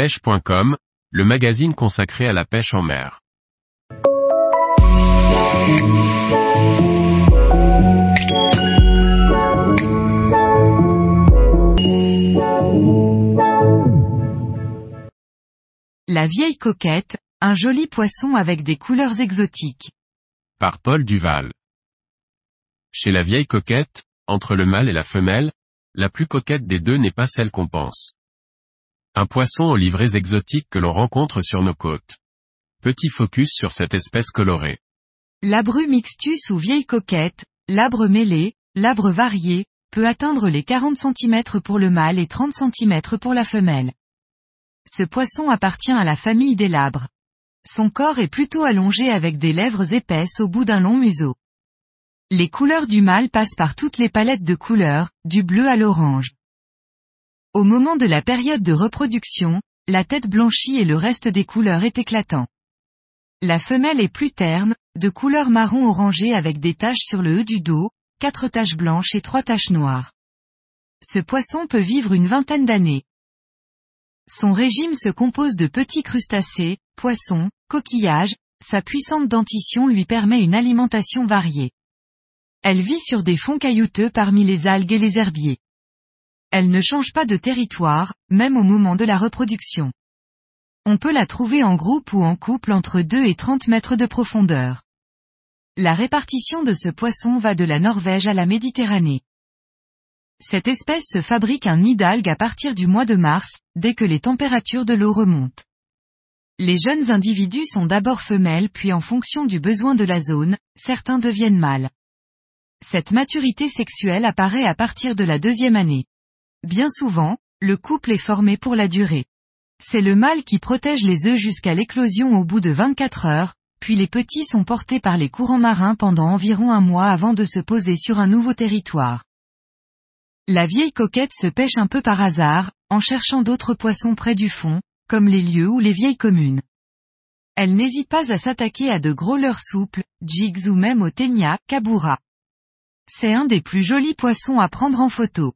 pêche.com, le magazine consacré à la pêche en mer. La vieille coquette, un joli poisson avec des couleurs exotiques. Par Paul Duval. Chez la vieille coquette, entre le mâle et la femelle, la plus coquette des deux n'est pas celle qu'on pense. Un poisson aux livrées exotiques que l'on rencontre sur nos côtes. Petit focus sur cette espèce colorée. Labru mixtus ou vieille coquette, labre mêlé, labre varié, peut atteindre les 40 cm pour le mâle et 30 cm pour la femelle. Ce poisson appartient à la famille des labres. Son corps est plutôt allongé avec des lèvres épaisses au bout d'un long museau. Les couleurs du mâle passent par toutes les palettes de couleurs, du bleu à l'orange. Au moment de la période de reproduction, la tête blanchit et le reste des couleurs est éclatant. La femelle est plus terne, de couleur marron orangé avec des taches sur le haut du dos, quatre taches blanches et trois taches noires. Ce poisson peut vivre une vingtaine d'années. Son régime se compose de petits crustacés, poissons, coquillages, sa puissante dentition lui permet une alimentation variée. Elle vit sur des fonds caillouteux parmi les algues et les herbiers. Elle ne change pas de territoire, même au moment de la reproduction. On peut la trouver en groupe ou en couple entre 2 et 30 mètres de profondeur. La répartition de ce poisson va de la Norvège à la Méditerranée. Cette espèce se fabrique un nid d'algues à partir du mois de mars, dès que les températures de l'eau remontent. Les jeunes individus sont d'abord femelles puis en fonction du besoin de la zone, certains deviennent mâles. Cette maturité sexuelle apparaît à partir de la deuxième année. Bien souvent, le couple est formé pour la durée. C'est le mâle qui protège les œufs jusqu'à l'éclosion au bout de 24 heures, puis les petits sont portés par les courants marins pendant environ un mois avant de se poser sur un nouveau territoire. La vieille coquette se pêche un peu par hasard, en cherchant d'autres poissons près du fond, comme les lieux ou les vieilles communes. Elle n'hésite pas à s'attaquer à de gros leurres souples, jigs ou même au ténia, kabura. C'est un des plus jolis poissons à prendre en photo.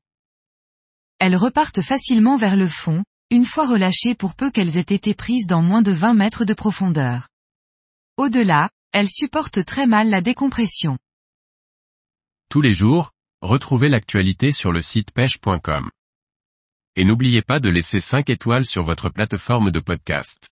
Elles repartent facilement vers le fond, une fois relâchées pour peu qu'elles aient été prises dans moins de 20 mètres de profondeur. Au-delà, elles supportent très mal la décompression. Tous les jours, retrouvez l'actualité sur le site pêche.com. Et n'oubliez pas de laisser 5 étoiles sur votre plateforme de podcast.